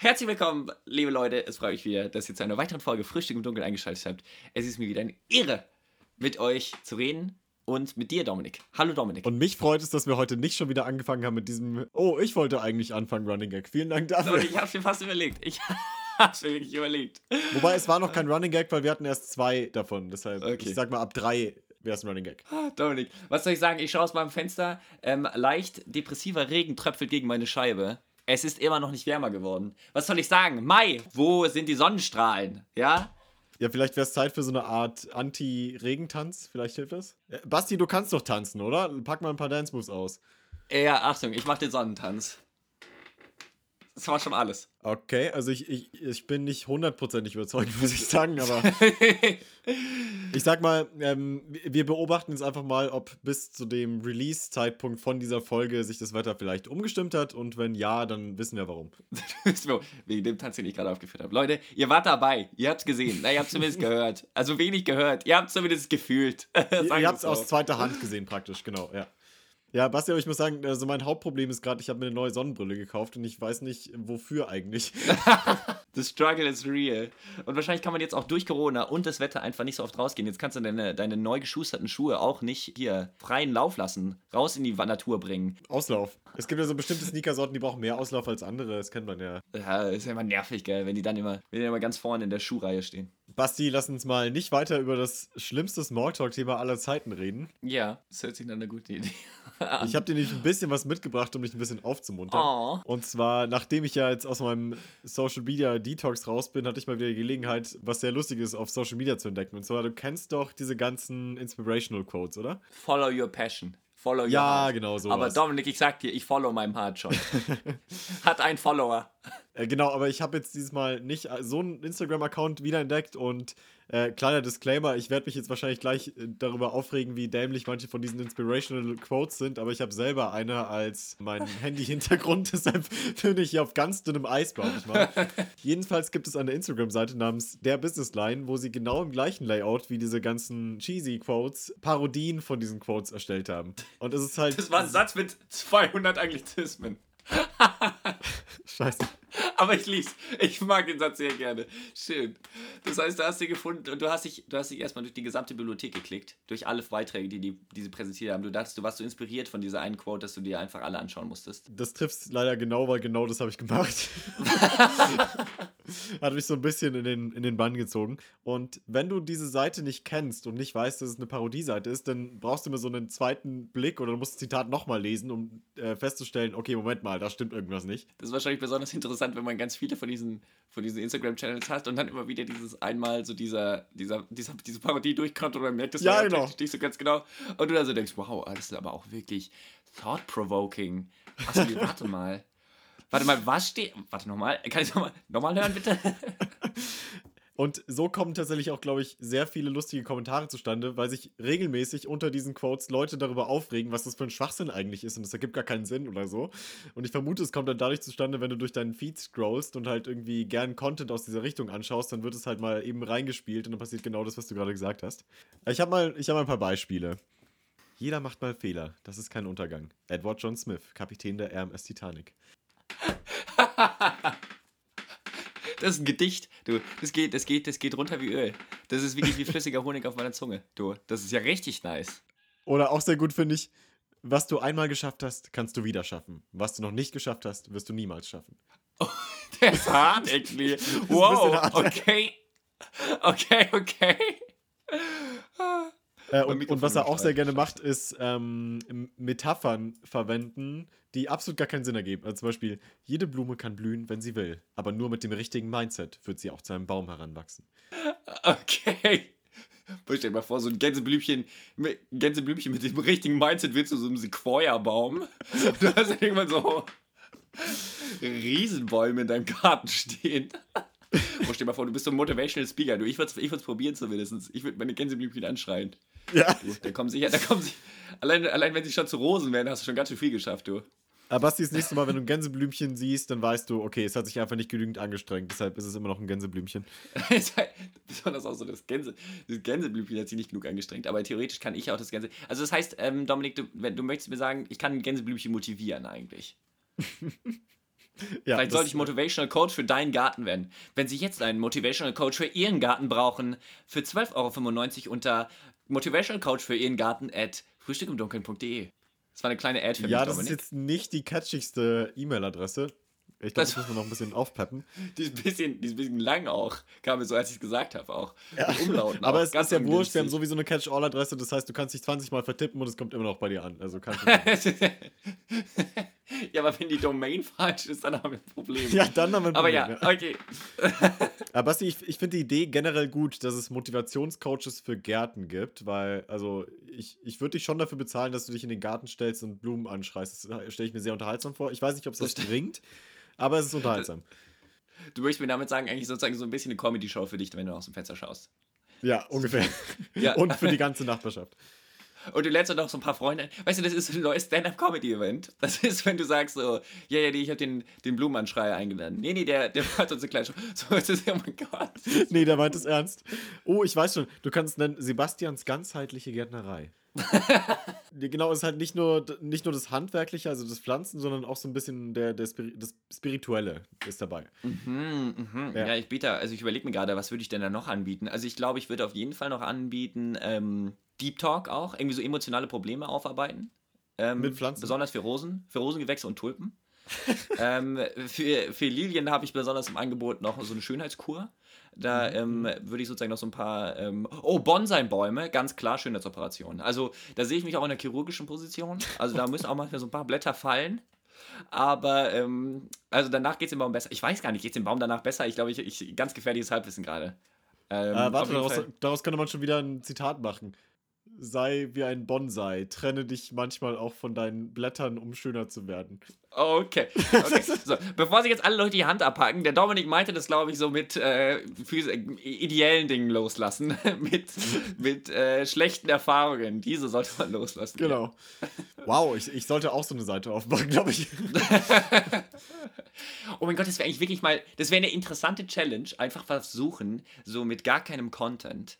Herzlich willkommen, liebe Leute. Es freut mich wieder, dass ihr zu einer weiteren Folge Frühstück im Dunkeln eingeschaltet habt. Es ist mir wieder eine Ehre, mit euch zu reden und mit dir, Dominik. Hallo, Dominik. Und mich freut es, dass wir heute nicht schon wieder angefangen haben mit diesem, oh, ich wollte eigentlich anfangen, Running Gag. Vielen Dank dafür. Leute, ich hab's mir fast überlegt. Ich hab's mir wirklich überlegt. Wobei es war noch kein Running Gag, weil wir hatten erst zwei davon. Deshalb, Okay. ich sag mal, ab drei wäre es ein Running Gag. Ah, Dominik, was soll ich sagen? Ich schaue aus meinem Fenster. Ähm, leicht depressiver Regen tröpfelt gegen meine Scheibe. Es ist immer noch nicht wärmer geworden. Was soll ich sagen? Mai, wo sind die Sonnenstrahlen? Ja? Ja, vielleicht wäre es Zeit für so eine Art Anti-Regentanz. Vielleicht hilft das. Äh, Basti, du kannst doch tanzen, oder? Pack mal ein paar Dance-Moves aus. Ja, Achtung, ich mach den Sonnentanz. Das war schon alles. Okay, also ich, ich, ich bin nicht hundertprozentig überzeugt, muss ich sagen, aber ich sag mal, ähm, wir beobachten jetzt einfach mal, ob bis zu dem Release-Zeitpunkt von dieser Folge sich das Wetter vielleicht umgestimmt hat und wenn ja, dann wissen wir warum. Wegen dem Tanz, den ich gerade aufgeführt habe. Leute, ihr wart dabei. Ihr habt's gesehen. Na, ihr habt zumindest gehört. Also wenig gehört. Ihr habt zumindest gefühlt. Ihr, ihr wir's habt es so. aus zweiter Hand gesehen praktisch, genau, ja. Ja, Basti, aber ich muss sagen, also mein Hauptproblem ist gerade, ich habe mir eine neue Sonnenbrille gekauft und ich weiß nicht, wofür eigentlich. The struggle is real. Und wahrscheinlich kann man jetzt auch durch Corona und das Wetter einfach nicht so oft rausgehen. Jetzt kannst du deine, deine neu geschusterten Schuhe auch nicht hier freien Lauf lassen, raus in die Natur bringen. Auslauf. Es gibt ja so bestimmte Sneakersorten, die brauchen mehr Auslauf als andere, das kennt man ja. Ja, ist ja immer nervig, gell, wenn die dann immer, wenn die immer ganz vorne in der Schuhreihe stehen. Basti, lass uns mal nicht weiter über das schlimmste Smalltalk-Thema aller Zeiten reden. Ja, das hört sich nach einer guten Idee Ich habe dir nämlich ein bisschen was mitgebracht, um dich ein bisschen aufzumuntern. Oh. Und zwar, nachdem ich ja jetzt aus meinem Social Media Detox raus bin, hatte ich mal wieder die Gelegenheit, was sehr Lustiges auf Social Media zu entdecken. Und zwar, du kennst doch diese ganzen Inspirational Quotes, oder? Follow your passion. Follow your Ja, heart. genau sowas. Aber Dominik, ich sag dir, ich follow meinem Heart schon. Hat ein Follower. Äh, genau, aber ich habe jetzt dieses Mal nicht äh, so einen Instagram-Account wiederentdeckt und äh, kleiner Disclaimer, ich werde mich jetzt wahrscheinlich gleich äh, darüber aufregen, wie dämlich manche von diesen Inspirational Quotes sind, aber ich habe selber eine als mein Handy-Hintergrund, deshalb bin ich hier auf ganz dünnem Eis, glaube ich mal. Jedenfalls gibt es eine Instagram-Seite namens Der Business Line, wo sie genau im gleichen Layout wie diese ganzen cheesy Quotes Parodien von diesen Quotes erstellt haben. Und es ist halt. Das war ein Satz mit 200 Anglizismen. Scheiße. Aber ich lieb's. Ich mag den Satz sehr gerne. Schön. Das heißt, du hast sie gefunden und du hast dich, du hast dich erstmal durch die gesamte Bibliothek geklickt, durch alle Beiträge, die, die, die sie präsentiert haben. Du dachtest, du warst so inspiriert von dieser einen Quote, dass du dir einfach alle anschauen musstest. Das trifft leider genau, weil genau das habe ich gemacht. Hat mich so ein bisschen in den, in den Bann gezogen. Und wenn du diese Seite nicht kennst und nicht weißt, dass es eine Parodieseite ist, dann brauchst du mir so einen zweiten Blick oder du musst das Zitat nochmal lesen, um äh, festzustellen, okay, Moment mal, da stimmt irgendwas nicht. Das ist wahrscheinlich besonders interessant, wenn man ganz viele von diesen, von diesen Instagram-Channels hat und dann immer wieder dieses einmal so dieser, dieser, dieser, diese Parodie durchkommt und man merkt das Ja, genau. nicht so ganz genau. Und du dann so denkst, wow, das ist aber auch wirklich thought-provoking. Achso, warte mal. Warte mal, was steht. Warte nochmal. Kann ich nochmal noch mal hören, bitte? Und so kommen tatsächlich auch, glaube ich, sehr viele lustige Kommentare zustande, weil sich regelmäßig unter diesen Quotes Leute darüber aufregen, was das für ein Schwachsinn eigentlich ist und das ergibt gar keinen Sinn oder so. Und ich vermute, es kommt dann dadurch zustande, wenn du durch deinen Feed scrollst und halt irgendwie gern Content aus dieser Richtung anschaust, dann wird es halt mal eben reingespielt und dann passiert genau das, was du gerade gesagt hast. Ich habe mal, hab mal ein paar Beispiele. Jeder macht mal Fehler, das ist kein Untergang. Edward John Smith, Kapitän der RMS Titanic. Das ist ein Gedicht. Du, das geht, das geht, das geht runter wie Öl. Das ist wirklich wie flüssiger Honig auf meiner Zunge. Du, das ist ja richtig nice. Oder auch sehr gut finde ich, was du einmal geschafft hast, kannst du wieder schaffen. Was du noch nicht geschafft hast, wirst du niemals schaffen. Der ist hart, actually. Wow, okay. Okay, okay. Äh, und, und was er auch sehr gerne macht, ist ähm, Metaphern verwenden, die absolut gar keinen Sinn ergeben. Also zum Beispiel, jede Blume kann blühen, wenn sie will, aber nur mit dem richtigen Mindset wird sie auch zu einem Baum heranwachsen. Okay. Stell dir mal vor, so ein Gänseblümchen, mit- Gänseblümchen mit dem richtigen Mindset wird zu so einem Sequoia-Baum. Du hast irgendwann so Riesenbäume in deinem Garten stehen. Oh, stell dir mal vor, du bist so ein Motivational Speaker. Du, ich würde es ich würd's probieren zumindest. Ich würde meine Gänseblümchen anschreien. Ja. Du, da kommen sie, da kommen sie. Allein, allein wenn sie schon zu Rosen werden, hast du schon ganz schön viel geschafft, du. Aber Basti, das nächste Mal, wenn du ein Gänseblümchen siehst, dann weißt du, okay, es hat sich einfach nicht genügend angestrengt, deshalb ist es immer noch ein Gänseblümchen. Halt Besonders auch so das Gänse, das Gänseblümchen hat sich nicht genug angestrengt, aber theoretisch kann ich auch das Gänse. Also das heißt, ähm, Dominik, du, wenn, du möchtest mir sagen, ich kann ein Gänseblümchen motivieren eigentlich. Ja, Vielleicht sollte ich Motivational Coach für deinen Garten werden. Wenn Sie jetzt einen Motivational Coach für Ihren Garten brauchen, für 12,95 Euro unter Motivational Coach für Ihren Garten at frühstückimdunkeln.de. Das war eine kleine Ad für ja, mich, Ja, das Dominik. ist jetzt nicht die catchigste E-Mail-Adresse. Ich glaube, das, das muss man noch ein bisschen aufpeppen. Die ist ein bisschen, die ist ein bisschen lang auch, kam mir so, als ich es gesagt habe auch. Ja. Umlauten Aber auch. es ist ja wurscht, wir haben sowieso eine Catch-all-Adresse, das heißt, du kannst dich 20 Mal vertippen und es kommt immer noch bei dir an. Also kannst Ja, aber wenn die Domain falsch ist, dann haben wir ein Problem. Ja, dann haben wir ein Problem. Aber ja, okay. aber Basti, ich, ich finde die Idee generell gut, dass es Motivationscoaches für Gärten gibt, weil, also, ich, ich würde dich schon dafür bezahlen, dass du dich in den Garten stellst und Blumen anschreist. Das stelle ich mir sehr unterhaltsam vor. Ich weiß nicht, ob es das, das bringt, aber es ist unterhaltsam. Du möchtest mir damit sagen, eigentlich sozusagen so ein bisschen eine Comedy-Show für dich, wenn du aus dem Fenster schaust. Ja, ungefähr. ja. Und für die ganze Nachbarschaft. Und du lädst noch so ein paar Freunde. Weißt du, das ist ein neues Stand-Up-Comedy-Event. Das ist, wenn du sagst so, ja, ja, ich habe den, den Blumenanschreier eingeladen. Nee, nee, der, der hat uns eine kleine Show. So ist es, oh mein Gott. Nee, der meint es ernst. Oh, ich weiß schon, du kannst es nennen Sebastians ganzheitliche Gärtnerei. genau, es ist halt nicht nur, nicht nur das Handwerkliche, also das Pflanzen, sondern auch so ein bisschen der, der Spiri das Spirituelle ist dabei. Mhm, mhm. Ja. ja. ich biete, also ich überlege mir gerade, was würde ich denn da noch anbieten? Also ich glaube, ich würde auf jeden Fall noch anbieten, ähm, Deep Talk auch, irgendwie so emotionale Probleme aufarbeiten. Ähm, Mit Pflanzen? Besonders für Rosen, für Rosengewächse und Tulpen. ähm, für, für Lilien habe ich besonders im Angebot noch so eine Schönheitskur. Da mhm. ähm, würde ich sozusagen noch so ein paar. Ähm, oh, Bonsai-Bäume, ganz klar Schönheitsoperation. Also da sehe ich mich auch in der chirurgischen Position. Also da müssen auch manchmal so ein paar Blätter fallen. Aber ähm, also danach geht es dem Baum besser. Ich weiß gar nicht, geht es dem Baum danach besser? Ich glaube, ich, ich ganz gefährliches Halbwissen gerade. Ähm, äh, warte, daraus, daraus könnte man schon wieder ein Zitat machen sei wie ein Bonsai. Trenne dich manchmal auch von deinen Blättern, um schöner zu werden. Okay. okay. So, bevor sich jetzt alle Leute die Hand abhacken, der Dominik meinte das, glaube ich, so mit äh, ideellen Dingen loslassen, mit, mit äh, schlechten Erfahrungen. Diese sollte man loslassen. Genau. Wow, ich, ich sollte auch so eine Seite aufmachen, glaube ich. oh mein Gott, das wäre eigentlich wirklich mal, das wäre eine interessante Challenge. Einfach versuchen, so mit gar keinem Content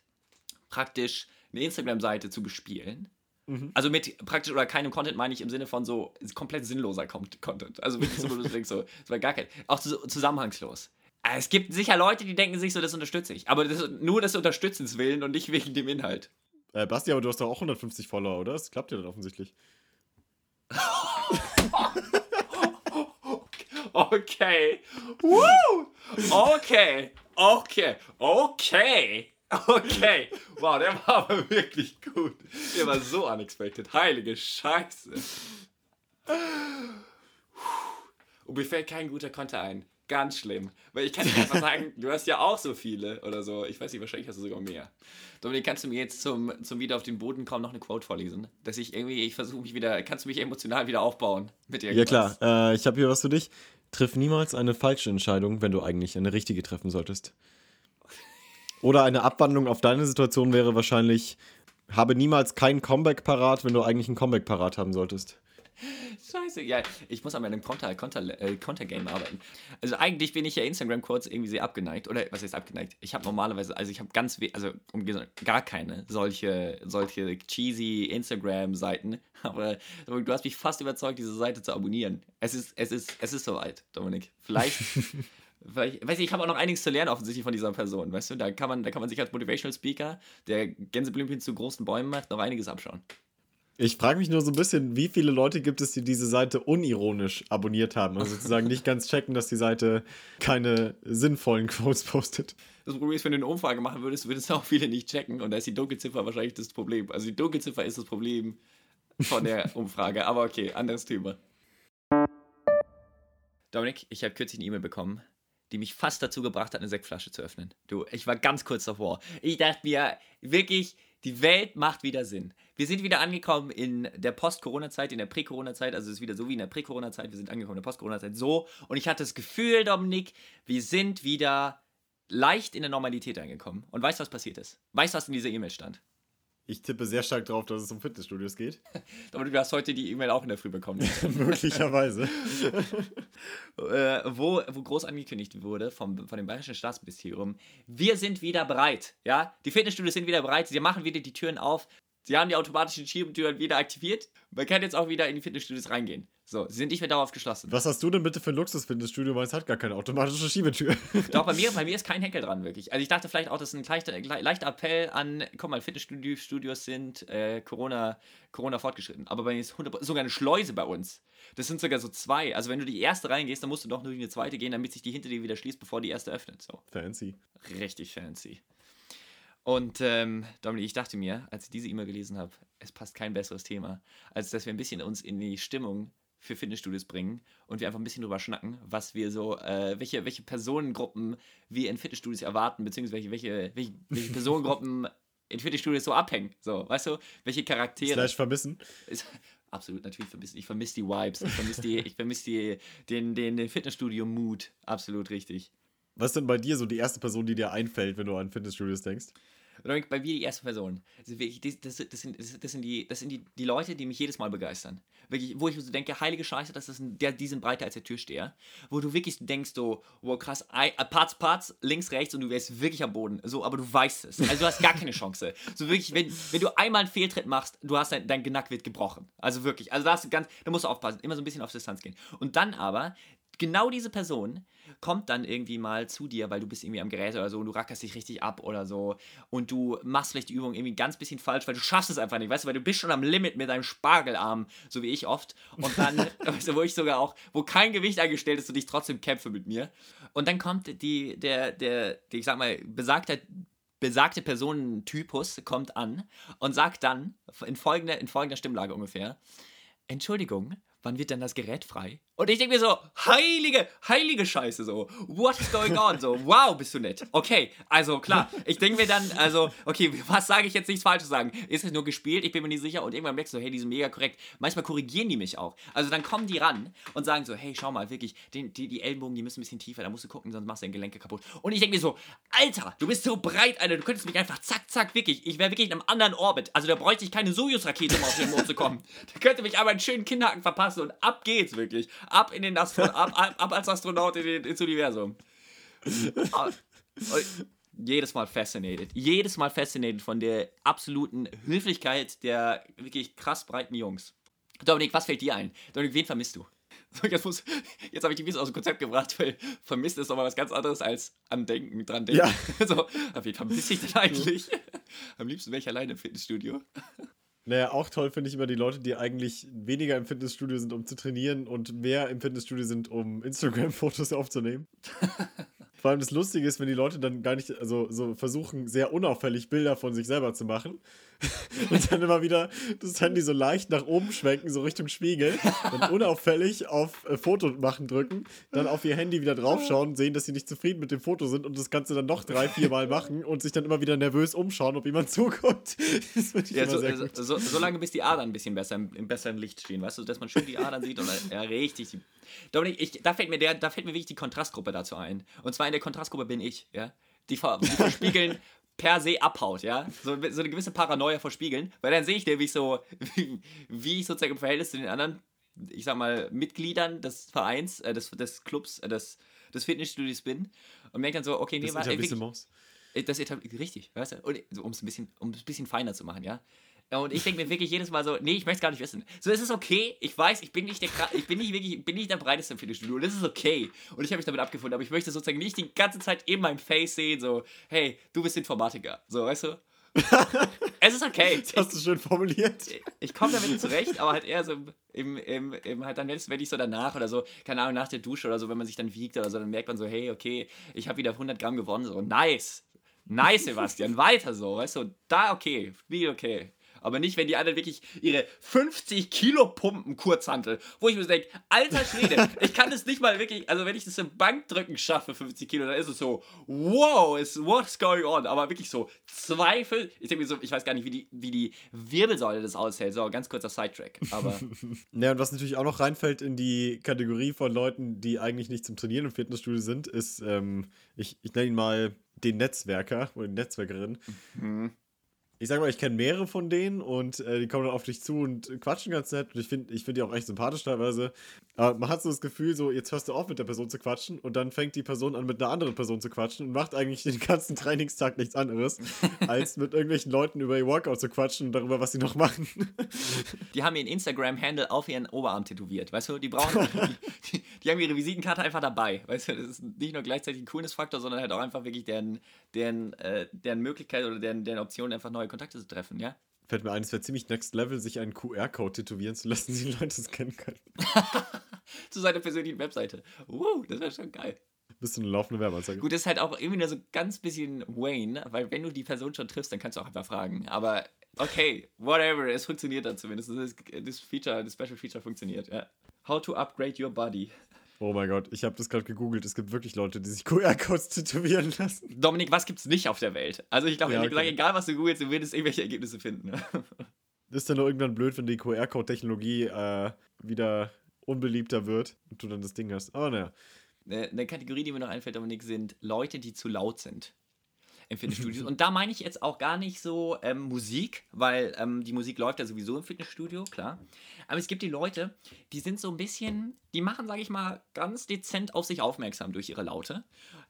praktisch eine Instagram-Seite zu bespielen. Mhm. Also mit praktisch oder keinem Content meine ich im Sinne von so komplett sinnloser Content. Also wirklich so, wo du denkst, so, das war gar kein, auch zusammenhangslos. Äh, es gibt sicher Leute, die denken sich so, das unterstütze ich. Aber das, nur des Unterstützens willen und nicht wegen dem Inhalt. Äh, Basti, aber du hast doch auch 150 Follower, oder? Das klappt ja dann offensichtlich. okay. Woo! Okay. Okay. Okay. Okay. Wow, der war aber wirklich gut. Der war so unexpected. Heilige Scheiße. Und mir fällt kein guter Konter ein. Ganz schlimm. Weil ich kann dir einfach sagen, du hast ja auch so viele oder so. Ich weiß nicht, wahrscheinlich hast du sogar mehr. Dominik, kannst du mir jetzt zum, zum wieder auf den Boden kommen noch eine Quote vorlesen? Dass ich irgendwie, ich versuche mich wieder, kannst du mich emotional wieder aufbauen mit dir? Ja klar, äh, ich habe hier was für dich. Triff niemals eine falsche Entscheidung, wenn du eigentlich eine richtige treffen solltest. Oder eine Abwandlung auf deine Situation wäre wahrscheinlich, habe niemals kein Comeback parat, wenn du eigentlich ein Comeback parat haben solltest. Scheiße, ja, ich muss an meinem Konter, Konter, äh, Kontergame arbeiten. Also eigentlich bin ich ja Instagram kurz irgendwie sehr abgeneigt. Oder was heißt abgeneigt? Ich habe normalerweise, also ich habe ganz, also um, gar keine solche, solche cheesy Instagram-Seiten. Aber du hast mich fast überzeugt, diese Seite zu abonnieren. Es ist, es ist, es ist soweit, Dominik. Vielleicht Weil ich, weiß ich, ich habe auch noch einiges zu lernen offensichtlich von dieser Person, weißt du? Da kann man, da kann man sich als Motivational Speaker, der Gänseblümchen zu großen Bäumen macht, noch einiges abschauen. Ich frage mich nur so ein bisschen, wie viele Leute gibt es, die diese Seite unironisch abonniert haben? Also sozusagen nicht ganz checken, dass die Seite keine sinnvollen Quotes postet. Das Problem ist, wenn du eine Umfrage machen würdest, würdest du auch viele nicht checken und da ist die Dunkelziffer wahrscheinlich das Problem. Also die Dunkelziffer ist das Problem von der Umfrage. Aber okay, anderes Thema. Dominik, ich habe kürzlich eine E-Mail bekommen die mich fast dazu gebracht hat, eine Sektflasche zu öffnen. Du, ich war ganz kurz davor. Ich dachte mir, wirklich, die Welt macht wieder Sinn. Wir sind wieder angekommen in der Post-Corona-Zeit, in der Prä-Corona-Zeit, also es ist wieder so wie in der Prä-Corona-Zeit, wir sind angekommen in der Post-Corona-Zeit so. Und ich hatte das Gefühl, Dominik, wir sind wieder leicht in der Normalität angekommen. Und weißt du, was passiert ist? Weißt du, was in dieser E-Mail stand? Ich tippe sehr stark darauf, dass es um Fitnessstudios geht. Aber du hast heute die E-Mail auch in der Früh bekommen. Möglicherweise. äh, wo, wo groß angekündigt wurde vom, von dem Bayerischen Staatsministerium, wir sind wieder bereit. Ja, die Fitnessstudios sind wieder bereit. Sie machen wieder die Türen auf. Sie haben die automatischen Schiebetüren wieder aktiviert. Man kann jetzt auch wieder in die Fitnessstudios reingehen. So, sie sind nicht mehr darauf geschlossen. Was hast du denn bitte für ein Luxus-Fitnessstudio? Meins hat gar keine automatische Schiebetür. Doch, bei mir, bei mir ist kein Henkel dran, wirklich. Also ich dachte vielleicht auch, das ist ein leichter, leichter Appell an, guck mal, Fitnessstudios sind äh, Corona, Corona fortgeschritten. Aber bei mir ist 100, sogar eine Schleuse bei uns. Das sind sogar so zwei. Also wenn du die erste reingehst, dann musst du doch nur in die zweite gehen, damit sich die hinter dir wieder schließt, bevor die erste öffnet. So. Fancy. Richtig fancy. Und ähm, Dominik, ich dachte mir, als ich diese E-Mail gelesen habe, es passt kein besseres Thema, als dass wir ein bisschen uns in die Stimmung für Fitnessstudios bringen und wir einfach ein bisschen drüber schnacken, was wir so, äh, welche, welche Personengruppen wir in Fitnessstudios erwarten, beziehungsweise welche, welche, welche Personengruppen in Fitnessstudios so abhängen. So, weißt du, welche Charaktere. Slash vermissen. Ist, absolut, natürlich vermissen. Ich vermisse die Vibes, ich vermisse die, ich vermisse die, den, den, den Fitnessstudio-Mood. Absolut richtig. Was ist denn bei dir so die erste Person, die dir einfällt, wenn du an Fitnessstudios denkst? Bei mir die erste Person. Das, das, das, sind, das sind, die, das sind die, die Leute, die mich jedes Mal begeistern. Wirklich, wo ich so denke, heilige Scheiße, das ist ein, der, die sind breiter als der Türsteher. Wo du wirklich denkst, so, wow, krass, I, äh, Parts, Parts, links, rechts und du wärst wirklich am Boden. So, aber du weißt es. Also du hast gar keine Chance. So wirklich, wenn, wenn du einmal einen Fehltritt machst, du hast dein, dein Genack wird gebrochen. Also wirklich. Also da hast du ganz, da musst du aufpassen, immer so ein bisschen auf Distanz gehen. Und dann aber, genau diese Person kommt dann irgendwie mal zu dir, weil du bist irgendwie am Gerät oder so und du rackerst dich richtig ab oder so und du machst vielleicht die Übung irgendwie ganz bisschen falsch, weil du schaffst es einfach nicht, weißt du, weil du bist schon am Limit mit deinem Spargelarm, so wie ich oft. Und dann, weißt du, wo ich sogar auch, wo kein Gewicht eingestellt ist und ich trotzdem kämpfe mit mir. Und dann kommt die, der, der, der ich sag mal, besagte besagte Personentypus kommt an und sagt dann in folgender, in folgender Stimmlage ungefähr, Entschuldigung, wann wird denn das Gerät frei? Und ich denke mir so, heilige, heilige Scheiße, so, what is going on? So, wow, bist du nett. Okay, also klar, ich denke mir dann, also, okay, was sage ich jetzt nichts Falsches sagen? Ist es nur gespielt? Ich bin mir nicht sicher. Und irgendwann merkst du, hey, die sind mega korrekt. Manchmal korrigieren die mich auch. Also dann kommen die ran und sagen so, hey, schau mal, wirklich, die, die, die Ellenbogen, die müssen ein bisschen tiefer, da musst du gucken, sonst machst du deine Gelenke kaputt. Und ich denke mir so, Alter, du bist so breit, Alter, du könntest mich einfach zack, zack, wirklich, ich wäre wirklich in einem anderen Orbit. Also da bräuchte ich keine Sojus-Rakete, um auf den Mond zu kommen. Da könnte mich aber einen schönen Kinderhaken verpassen und ab geht's wirklich. Ab in den Astro ab, ab, ab als Astronaut in den, ins Universum. jedes Mal fascinated. Jedes Mal fascinated von der absoluten Höflichkeit der wirklich krass breiten Jungs. Dominik, was fällt dir ein? Dominik, wen vermisst du? So, jetzt, jetzt habe ich die Wiese aus dem Konzept gebracht, weil vermisst ist aber was ganz anderes als an Denken, dran denken. Ja. So, wen vermisse ich denn eigentlich? Am liebsten wäre ich alleine im Fitnessstudio. Naja, auch toll finde ich immer die Leute, die eigentlich weniger im Fitnessstudio sind, um zu trainieren und mehr im Fitnessstudio sind, um Instagram-Fotos aufzunehmen. Vor allem das Lustige ist, wenn die Leute dann gar nicht, also so versuchen, sehr unauffällig Bilder von sich selber zu machen. und dann immer wieder das Handy so leicht nach oben schwenken, so Richtung Spiegel. Dann unauffällig auf äh, Foto machen drücken, dann auf ihr Handy wieder draufschauen, sehen, dass sie nicht zufrieden mit dem Foto sind und das Ganze dann noch drei, vier Mal machen und sich dann immer wieder nervös umschauen, ob jemand zuguckt. Das ja, so, so, so, so, lange, bis die Adern ein bisschen besser im, im, besseren Licht stehen, weißt du, dass man schön die Adern sieht und ja, richtig. Dominik, ich, da, fällt mir der, da fällt mir wirklich die Kontrastgruppe dazu ein. Und zwar in der Kontrastgruppe bin ich, ja. Die, die verspiegeln per se abhaut, ja. So, so eine gewisse Paranoia verspiegeln, weil dann sehe ich nämlich so, wie, wie ich sozusagen im Verhältnis zu den anderen, ich sag mal, Mitgliedern des Vereins, äh, des, des Clubs, äh, des, des Fitnessstudios bin und merke dann so, okay, nee, das war wirklich, das richtig, weißt du, um es ein bisschen, um es ein bisschen feiner zu machen, ja. Und ich denke mir wirklich jedes Mal so, nee, ich möchte es gar nicht wissen. So, es ist okay. Ich weiß, ich bin nicht der, ich bin nicht wirklich, bin nicht der breiteste im Fitnessstudio. Das ist okay. Und ich habe mich damit abgefunden. Aber ich möchte sozusagen nicht die ganze Zeit in meinem Face sehen, so, hey, du bist Informatiker. So, weißt du? es ist okay. Das hast du schön formuliert. Ich, ich komme damit zurecht, aber halt eher so im, im, im halt dann, wenn ich so danach oder so, keine Ahnung, nach der Dusche oder so, wenn man sich dann wiegt oder so, dann merkt man so, hey, okay, ich habe wieder 100 Gramm gewonnen, so, nice. Nice, Sebastian, weiter so, weißt du, da okay, wie okay. Aber nicht, wenn die anderen wirklich ihre 50 Kilo pumpen, Kurzhantel. Wo ich mir denke, alter Schwede, ich kann das nicht mal wirklich, also wenn ich das im Bankdrücken schaffe, 50 Kilo, dann ist es so, wow, is, what's going on? Aber wirklich so, Zweifel. Ich denke mir so, ich weiß gar nicht, wie die, wie die Wirbelsäule das aushält. So, ganz kurzer Sidetrack. Aber. ja, und was natürlich auch noch reinfällt in die Kategorie von Leuten, die eigentlich nicht zum Trainieren im Fitnessstudio sind, ist, ähm, ich, ich nenne ihn mal den Netzwerker oder die Netzwerkerin. Mhm ich sag mal, ich kenne mehrere von denen und äh, die kommen dann auf dich zu und quatschen ganz nett. Und ich finde ich find die auch echt sympathisch teilweise. Aber man hat so das Gefühl, so, jetzt hörst du auf mit der Person zu quatschen und dann fängt die Person an, mit einer anderen Person zu quatschen und macht eigentlich den ganzen Trainingstag nichts anderes, als mit irgendwelchen Leuten über ihr Workout zu quatschen und darüber, was sie noch machen. Die haben ihren Instagram-Handle auf ihren Oberarm tätowiert. Weißt du, die brauchen. die, die, haben ihre Visitenkarte einfach dabei. Weißt du, das ist nicht nur gleichzeitig ein Coolness-Faktor, sondern halt auch einfach wirklich deren, deren, äh, deren Möglichkeit oder deren, deren Option, einfach neue Kontakte zu treffen, ja? Fällt mir ein, es wäre ziemlich next level, sich einen QR-Code tätowieren zu lassen, die Leute es kennen können. zu seiner persönlichen Webseite. Uh, das wäre schon geil. Bist du eine laufende Werbeanzeige. Gut, das ist halt auch irgendwie nur so ganz bisschen Wayne, weil wenn du die Person schon triffst, dann kannst du auch einfach fragen. Aber okay, whatever, es funktioniert dann zumindest. Das, das Feature, das Special Feature funktioniert, ja. How to upgrade your body. Oh mein Gott, ich habe das gerade gegoogelt. Es gibt wirklich Leute, die sich QR-Codes tätowieren lassen. Dominik, was gibt's nicht auf der Welt? Also ich glaube, ja, okay. egal was du googelst, du wirst irgendwelche Ergebnisse finden. ist dann nur irgendwann blöd, wenn die QR-Code-Technologie äh, wieder unbeliebter wird und du dann das Ding hast. Aber naja. Eine Kategorie, die mir noch einfällt, Dominik, sind Leute, die zu laut sind im Fitnessstudio. Und da meine ich jetzt auch gar nicht so ähm, Musik, weil ähm, die Musik läuft ja sowieso im Fitnessstudio, klar. Aber es gibt die Leute, die sind so ein bisschen, die machen, sage ich mal, ganz dezent auf sich aufmerksam durch ihre Laute.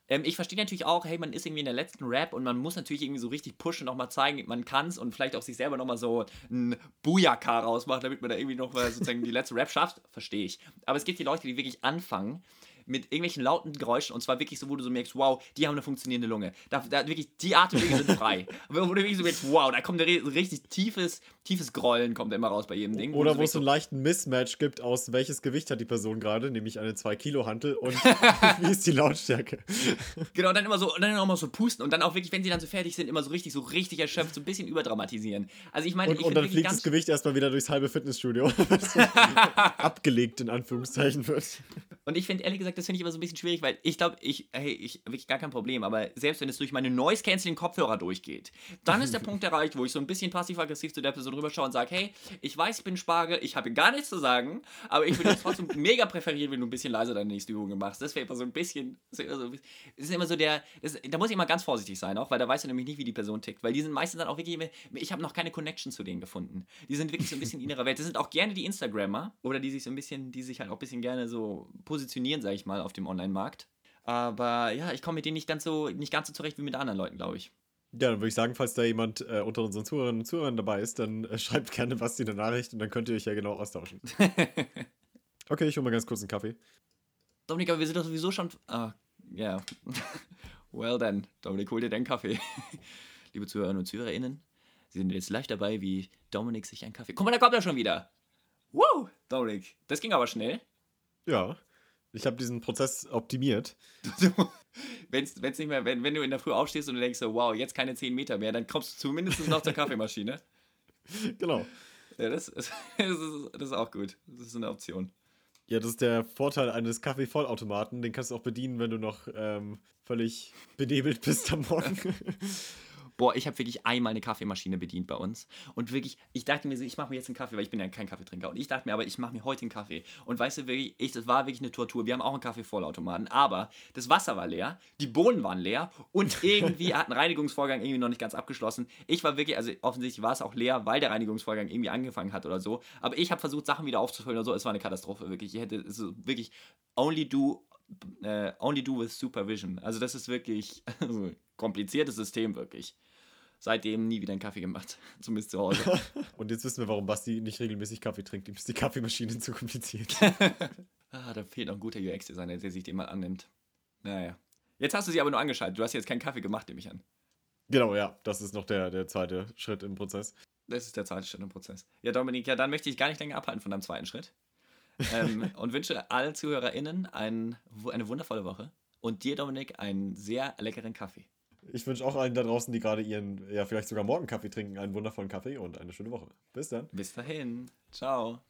Ähm, ich verstehe natürlich auch, hey, man ist irgendwie in der letzten Rap und man muss natürlich irgendwie so richtig pushen, nochmal zeigen, man kann es und vielleicht auch sich selber nochmal so ein Booyaka rausmachen, damit man da irgendwie noch mal sozusagen die letzte Rap schafft. Verstehe ich. Aber es gibt die Leute, die wirklich anfangen mit irgendwelchen lauten Geräuschen und zwar wirklich so, wo du so merkst, wow, die haben eine funktionierende Lunge. Da, da wirklich, die Atemwege sind frei. wo du wirklich so merkst, wow, da kommt ein richtig tiefes, tiefes Grollen kommt immer raus bei jedem Ding. Oder wo es so einen leichten Mismatch gibt, aus welches Gewicht hat die Person gerade, nämlich eine 2-Kilo-Hantel und wie ist die Lautstärke. Genau, dann immer so, dann mal so pusten und dann auch wirklich, wenn sie dann so fertig sind, immer so richtig, so richtig erschöpft, so ein bisschen überdramatisieren. Also ich meine, und, und dann fliegt das Gewicht erstmal wieder durchs halbe Fitnessstudio, abgelegt in Anführungszeichen wird. Und ich finde ehrlich gesagt, das finde ich immer so ein bisschen schwierig, weil ich glaube, ich, hey, ich wirklich gar kein Problem, aber selbst wenn es durch meine Noise Canceling Kopfhörer durchgeht, dann ist der Punkt erreicht, wo ich so ein bisschen passiv-aggressiv zu der Person rüberschaue und sage, hey, ich weiß, ich bin Spargel, ich habe gar nichts zu sagen, aber ich würde es trotzdem mega präferieren, wenn du ein bisschen leiser deine nächste Übung machst. Das wäre immer so ein bisschen, das ist immer so, ist immer so der, das, da muss ich immer ganz vorsichtig sein auch, weil da weißt du nämlich nicht, wie die Person tickt, weil die sind meistens dann auch wirklich, ich habe noch keine Connection zu denen gefunden. Die sind wirklich so ein bisschen in ihrer Welt. Das sind auch gerne die Instagrammer oder die sich so ein bisschen, die sich halt auch ein bisschen gerne so positionieren, sage ich mal, auf dem Online-Markt. Aber ja, ich komme mit denen nicht ganz so, nicht ganz so zurecht wie mit anderen Leuten, glaube ich. Ja, dann würde ich sagen, falls da jemand äh, unter unseren Zuhörerinnen und Zuhörern dabei ist, dann äh, schreibt gerne was in der Nachricht und dann könnt ihr euch ja genau austauschen. okay, ich hole mal ganz kurz einen Kaffee. Dominik, aber wir sind doch sowieso schon. Ah, ja. Yeah. well then, Dominik, hol dir deinen Kaffee. Liebe Zuhörerinnen und ZuhörerInnen, Sie sind jetzt live dabei, wie Dominik sich einen Kaffee. Guck mal, da kommt er schon wieder. Woo, Dominik, das ging aber schnell. Ja. Ich habe diesen Prozess optimiert. wenn's, wenn's nicht mehr, wenn, wenn du in der Früh aufstehst und du denkst so, wow, jetzt keine 10 Meter mehr, dann kommst du zumindest noch zur Kaffeemaschine. Genau. Ja, das ist, das, ist, das ist auch gut. Das ist eine Option. Ja, das ist der Vorteil eines Kaffeevollautomaten. Den kannst du auch bedienen, wenn du noch ähm, völlig benebelt bist am Morgen. Boah, ich habe wirklich einmal eine Kaffeemaschine bedient bei uns. Und wirklich, ich dachte mir ich mache mir jetzt einen Kaffee, weil ich bin ja kein Kaffeetrinker. Und ich dachte mir aber, ich mache mir heute einen Kaffee. Und weißt du, wirklich, ich, das war wirklich eine Tortur. Wir haben auch einen Kaffeevollautomaten. Aber das Wasser war leer, die Bohnen waren leer und irgendwie hat ein Reinigungsvorgang irgendwie noch nicht ganz abgeschlossen. Ich war wirklich, also offensichtlich war es auch leer, weil der Reinigungsvorgang irgendwie angefangen hat oder so. Aber ich habe versucht, Sachen wieder aufzufüllen oder so. Es war eine Katastrophe, wirklich. Ich hätte es wirklich only do Uh, only do with supervision. Also das ist wirklich ein kompliziertes System, wirklich seitdem nie wieder einen Kaffee gemacht. Zumindest zu Hause. Und jetzt wissen wir, warum Basti nicht regelmäßig Kaffee trinkt. Ihm ist die Kaffeemaschine zu kompliziert. ah, da fehlt noch ein guter UX-Designer, der sich dem mal annimmt. Naja. Jetzt hast du sie aber nur angeschaltet. Du hast jetzt keinen Kaffee gemacht, nehme ich an. Genau, ja. Das ist noch der, der zweite Schritt im Prozess. Das ist der zweite Schritt im Prozess. Ja, Dominik, ja, dann möchte ich gar nicht länger abhalten von deinem zweiten Schritt. ähm, und wünsche allen ZuhörerInnen ein, eine wundervolle Woche. Und dir, Dominik, einen sehr leckeren Kaffee. Ich wünsche auch allen da draußen, die gerade ihren, ja, vielleicht sogar morgen Kaffee trinken, einen wundervollen Kaffee und eine schöne Woche. Bis dann. Bis dahin. Ciao.